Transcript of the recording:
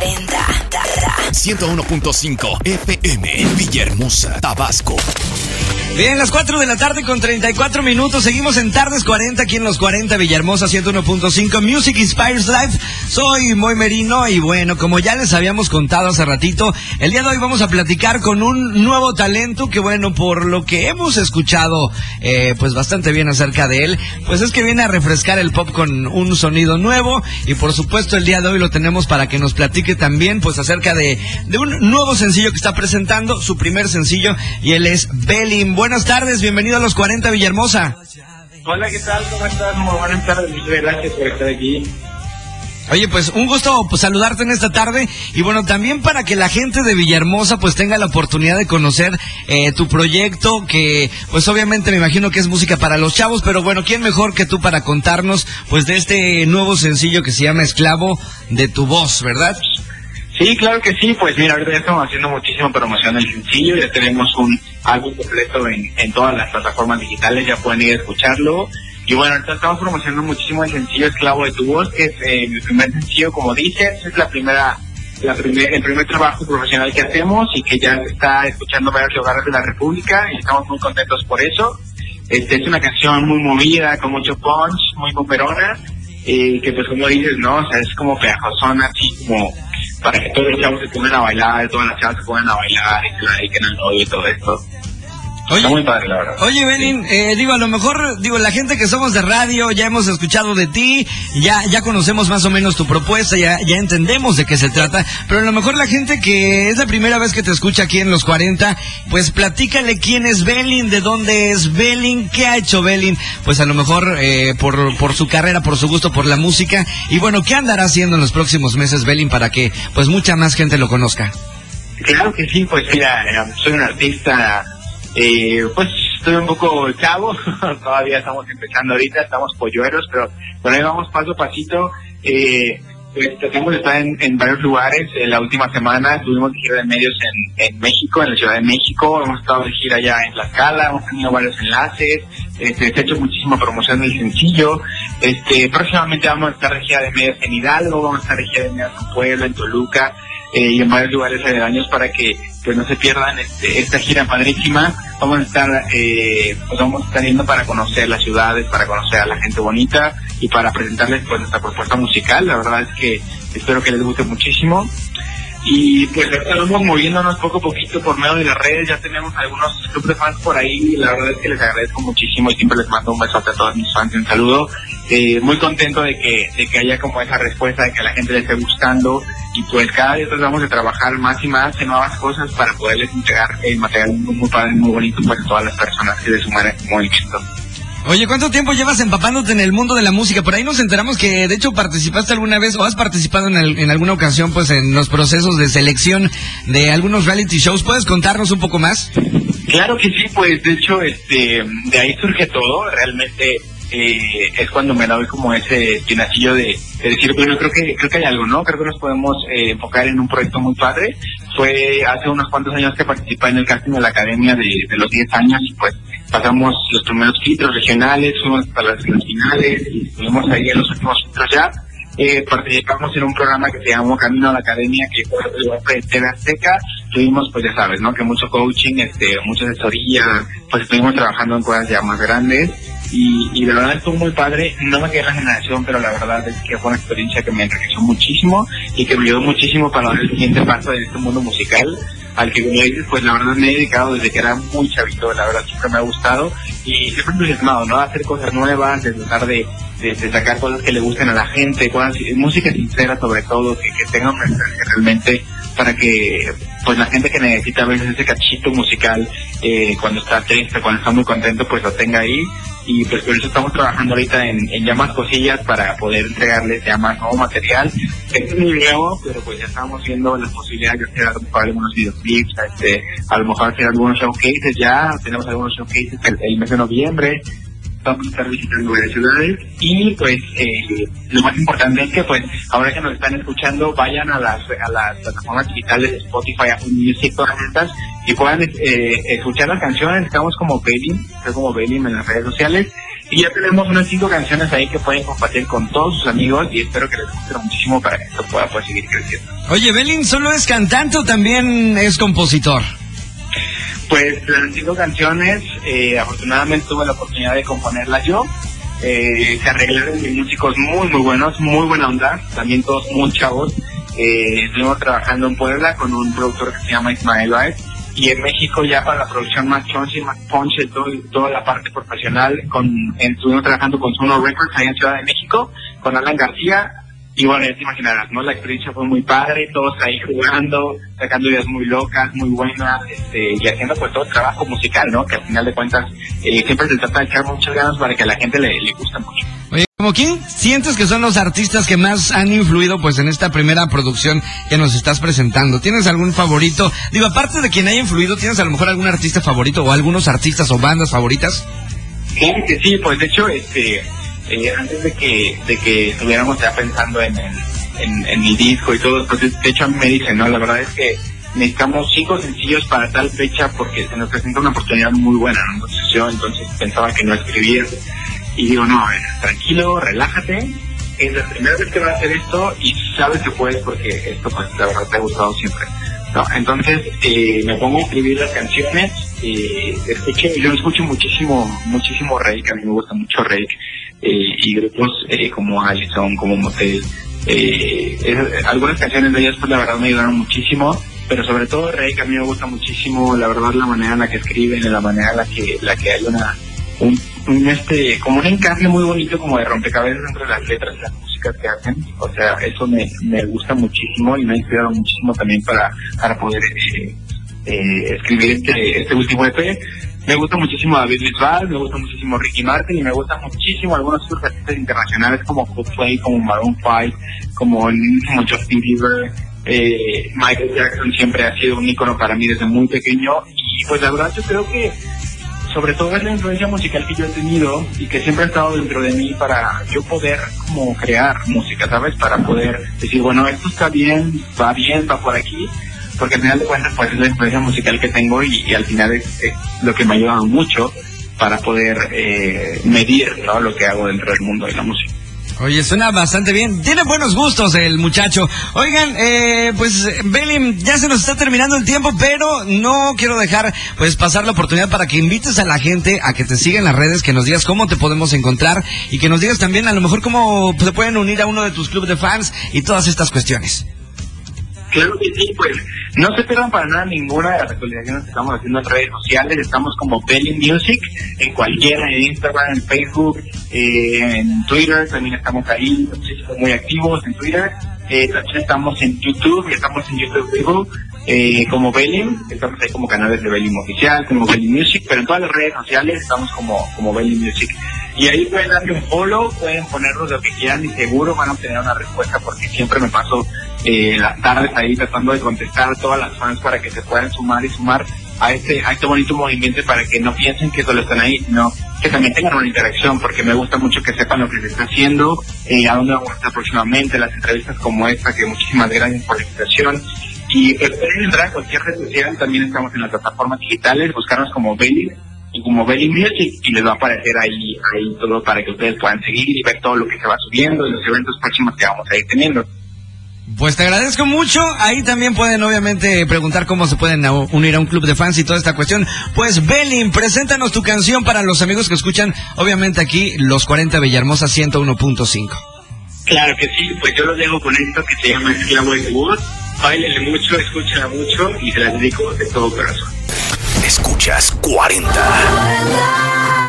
40. 101.5 FM Villahermosa, Tabasco. Bien, las 4 de la tarde con 34 minutos. Seguimos en Tardes 40 aquí en los 40 Villahermosa 101.5 Music Inspires Life. Soy Moy Merino y bueno, como ya les habíamos contado hace ratito, el día de hoy vamos a platicar con un nuevo talento que bueno, por lo que hemos escuchado eh, pues bastante bien acerca de él, pues es que viene a refrescar el pop con un sonido nuevo y por supuesto el día de hoy lo tenemos para que nos platique también pues acerca de, de un nuevo sencillo que está presentando, su primer sencillo y él es Belin. Buenas tardes, bienvenido a los 40 Villahermosa. Hola, ¿qué tal? ¿Cómo estás? Muy buenas tardes, muchas gracias por estar aquí. Oye, pues un gusto pues, saludarte en esta tarde y bueno, también para que la gente de Villahermosa pues tenga la oportunidad de conocer eh, tu proyecto que pues obviamente me imagino que es música para los chavos, pero bueno, ¿quién mejor que tú para contarnos pues de este nuevo sencillo que se llama Esclavo de tu voz, ¿verdad? Sí, claro que sí, pues mira, ahorita ya estamos haciendo muchísima promoción del sencillo, ya tenemos un álbum completo en, en todas las plataformas digitales, ya pueden ir a escucharlo. Y bueno, ahorita estamos promocionando muchísimo el sencillo Esclavo de tu voz, que es eh, mi primer sencillo, como dices, es la primera, la primer, el primer trabajo profesional que hacemos y que ya se está escuchando varios lugares de la República y estamos muy contentos por eso. Este es una canción muy movida, con mucho punch, muy poperona, eh, que pues como dices, ¿no? O sea, es como pegajosona, así como para que todos los chavos se pongan a bailar, todas las chavas se pongan a bailar y se la dediquen al novio y todo esto. Oye, Está muy padre, la verdad. Oye, Benin, eh, digo, a lo mejor, digo, la gente que somos de radio, ya hemos escuchado de ti, ya, ya conocemos más o menos tu propuesta, ya, ya entendemos de qué se trata, pero a lo mejor la gente que es la primera vez que te escucha aquí en los 40, pues platícale quién es Belin, de dónde es Belin, qué ha hecho Belin, pues a lo mejor eh, por, por su carrera, por su gusto, por la música, y bueno, ¿qué andará haciendo en los próximos meses Belin para que pues mucha más gente lo conozca? Claro que sí, pues mira, eh, soy un artista, eh, pues estoy un poco chavo, todavía estamos empezando ahorita, estamos pollueros, pero por ahí vamos paso a pasito. Eh, pues tratamos de estar en, en varios lugares. En la última semana estuvimos de gira de medios en, en México, en la Ciudad de México. Hemos estado de gira allá en Tlaxcala, hemos tenido varios enlaces. Este, se ha hecho muchísima promoción del sencillo. Este, próximamente vamos a estar de gira de medios en Hidalgo, vamos a estar de gira de medios en Puebla, en Toluca eh, y en varios lugares aledaños para que pues no se pierdan este, esta gira padrísima. Vamos a estar, eh, pues vamos a estar yendo para conocer las ciudades, para conocer a la gente bonita y para presentarles pues nuestra propuesta musical. La verdad es que espero que les guste muchísimo. Y pues vamos moviéndonos poco a poquito por medio de las redes, ya tenemos algunos clubes de fans por ahí, y la verdad es que les agradezco muchísimo y siempre les mando un besote a todos mis fans y un saludo. Eh, muy contento de que, de que haya como esa respuesta, de que a la gente le esté gustando y pues cada día tratamos de trabajar más y más en nuevas cosas para poderles entregar el material muy, muy padre, muy bonito pues a todas las personas que se suman a este movimiento. Oye, ¿cuánto tiempo llevas empapándote en el mundo de la música? Por ahí nos enteramos que de hecho participaste alguna vez o has participado en, alguna ocasión pues en los procesos de selección de algunos reality shows. ¿Puedes contarnos un poco más? Claro que sí, pues de hecho este de ahí surge todo, realmente eh, es cuando me doy como ese espinacillo de, de decir, bueno, creo que creo que hay algo, ¿no? Creo que nos podemos eh, enfocar en un proyecto muy padre. Fue hace unos cuantos años que participé en el casting de la academia de, de los 10 años y pues pasamos los primeros filtros regionales, fuimos las, las finales y estuvimos ahí en los últimos filtros ya. Eh, participamos en un programa que se llamó Camino a la Academia, que fue el de TV Azteca. Tuvimos, pues ya sabes, ¿no? Que mucho coaching, este, mucha asesoría, pues estuvimos trabajando en cosas ya más grandes. Y, y de verdad estuvo muy padre. No me quedé en la generación, pero la verdad es que fue una experiencia que me enriqueció muchísimo y que me ayudó muchísimo para dar el siguiente paso en este mundo musical al que como dices, pues la verdad me he dedicado desde que era muy chavito, la verdad siempre me ha gustado y siempre entusiasmado, ¿no? Hacer cosas nuevas, de tratar de, de, de sacar cosas que le gusten a la gente, cosas, música sincera sobre todo, que, que tenga un mensaje realmente para que pues la gente que necesita a veces ese cachito musical eh, cuando está triste, cuando está muy contento, pues lo tenga ahí y pues por eso estamos trabajando ahorita en, ya más cosillas para poder entregarles ya más nuevo material. Esto es muy nuevo, pero pues ya estamos viendo las posibilidades de hacer algunos videoclips, este, a lo mejor hacer algunos showcases ya, tenemos algunos showcases el, mes de noviembre, vamos a estar visitando varias ciudades. Y pues eh, lo más importante es que pues ahora que nos están escuchando vayan a las a las plataformas digitales Spotify, Apple Music, todas estas y puedan eh, escuchar las canciones, estamos como Belin, estoy como Belin en las redes sociales Y ya tenemos unas cinco canciones ahí que pueden compartir con todos sus amigos y espero que les guste muchísimo para que esto pueda pues, seguir creciendo. Oye, Belin, ¿solo es cantante o también es compositor? Pues las cinco canciones, eh, afortunadamente tuve la oportunidad de componerlas yo. Eh, se arreglaron de músicos muy, muy buenos, muy buena onda, también todos muy chavos. Eh, estuvimos trabajando en Puebla con un productor que se llama Ismael Baez y en México ya para la producción más chonchi, más punch, todo, toda la parte profesional, con, estuvimos trabajando con Suno Records ahí en Ciudad de México, con Alan García, y bueno, ya te imaginarás, ¿no? La experiencia fue muy padre, todos ahí jugando, sacando ideas muy locas, muy buenas, este, y haciendo pues todo el trabajo musical, ¿no? Que al final de cuentas eh, siempre se trata de echar muchas ganas para que la gente le, le guste mucho. ¿Como quién sientes que son los artistas que más han influido pues en esta primera producción que nos estás presentando? ¿Tienes algún favorito? Digo, aparte de quien haya influido, ¿tienes a lo mejor algún artista favorito o algunos artistas o bandas favoritas? Claro que sí, pues de hecho, este, eh, antes de que, de que estuviéramos ya pensando en el, en, en disco y todo, pues de hecho a mí me dicen, no, la verdad es que necesitamos cinco sencillos para tal fecha porque se nos presenta una oportunidad muy buena, ¿no? Entonces yo entonces pensaba que no escribir y digo, no, ver, tranquilo, relájate, es la primera vez que vas a hacer esto y sabes que puedes porque esto pues la verdad te ha gustado siempre. No, entonces eh, me pongo a escribir las canciones, eh, escucho, yo escucho muchísimo, muchísimo Rake, a mí me gusta mucho Rake, eh, y grupos eh, como Allison, como Motel, eh, es- algunas canciones de ellas pues la verdad me ayudaron muchísimo, pero sobre todo Rake a mí me gusta muchísimo, la verdad la manera en la que escriben, la manera en la que, la que hay una, un, un, este, como un encaje muy bonito como de rompecabezas entre las letras y las músicas que hacen. O sea, eso me, me gusta muchísimo y me ha inspirado muchísimo también para, para poder eh, eh, escribir este, este último EP. Me gusta muchísimo David Bisbal, me gusta muchísimo Ricky Martin y me gusta muchísimo algunos artistas internacionales como Coldplay, como Maroon 5, como Justin Bieber. Eh, Michael Jackson siempre ha sido un ícono para mí desde muy pequeño y pues la verdad yo creo que sobre todo es la influencia musical que yo he tenido y que siempre ha estado dentro de mí para yo poder como crear música, ¿sabes? Para poder decir, bueno, esto está bien, va bien, va por aquí, porque al final de cuentas pues es la influencia musical que tengo y, al final es, es lo que me ha ayudado mucho para poder eh, medir ¿no? lo que hago dentro del mundo de la música. Oye, suena bastante bien. Tiene buenos gustos el muchacho. Oigan, eh, pues Belim, ya se nos está terminando el tiempo, pero no quiero dejar pues pasar la oportunidad para que invites a la gente a que te siga en las redes, que nos digas cómo te podemos encontrar y que nos digas también a lo mejor cómo se pueden unir a uno de tus clubes de fans y todas estas cuestiones. Claro que sí, pues no se pierdan para nada ninguna de las actualizaciones que estamos haciendo en redes sociales. Estamos como Belly Music en cualquiera, en Instagram, en Facebook, eh, en Twitter, también estamos ahí, muy activos en Twitter. Eh, también estamos en YouTube, y estamos en YouTube Vivo, eh, como Belly, estamos ahí como canales de Belly Oficial, como Belly Music, pero en todas las redes sociales estamos como, como Belly Music. Y ahí pueden darle un follow, pueden ponernos lo que quieran y seguro van a obtener una respuesta porque siempre me paso eh, las tardes ahí tratando de contestar a todas las fans para que se puedan sumar y sumar a este, a este bonito movimiento para que no piensen que solo están ahí, sino que también tengan una interacción, porque me gusta mucho que sepan lo que se está haciendo, eh, a dónde vamos a estar próximamente, las entrevistas como esta, que muchísimas gracias por la invitación. Y pues pueden entrar a cualquier red social, también estamos en las plataformas digitales, buscarnos como Belly y como Belly Music y les va a aparecer ahí, ahí todo para que ustedes puedan seguir y ver todo lo que se va subiendo y los eventos próximos que vamos a ir teniendo. Pues te agradezco mucho. Ahí también pueden obviamente preguntar cómo se pueden unir a un club de fans y toda esta cuestión. Pues Belin, preséntanos tu canción para los amigos que escuchan, obviamente aquí, los 40 Villahermosa 101.5. Claro que sí, pues yo los dejo con esto que se llama Esclavo de Wood. Báilenle mucho, escúchenla mucho y se las dedico de todo corazón. Escuchas 40.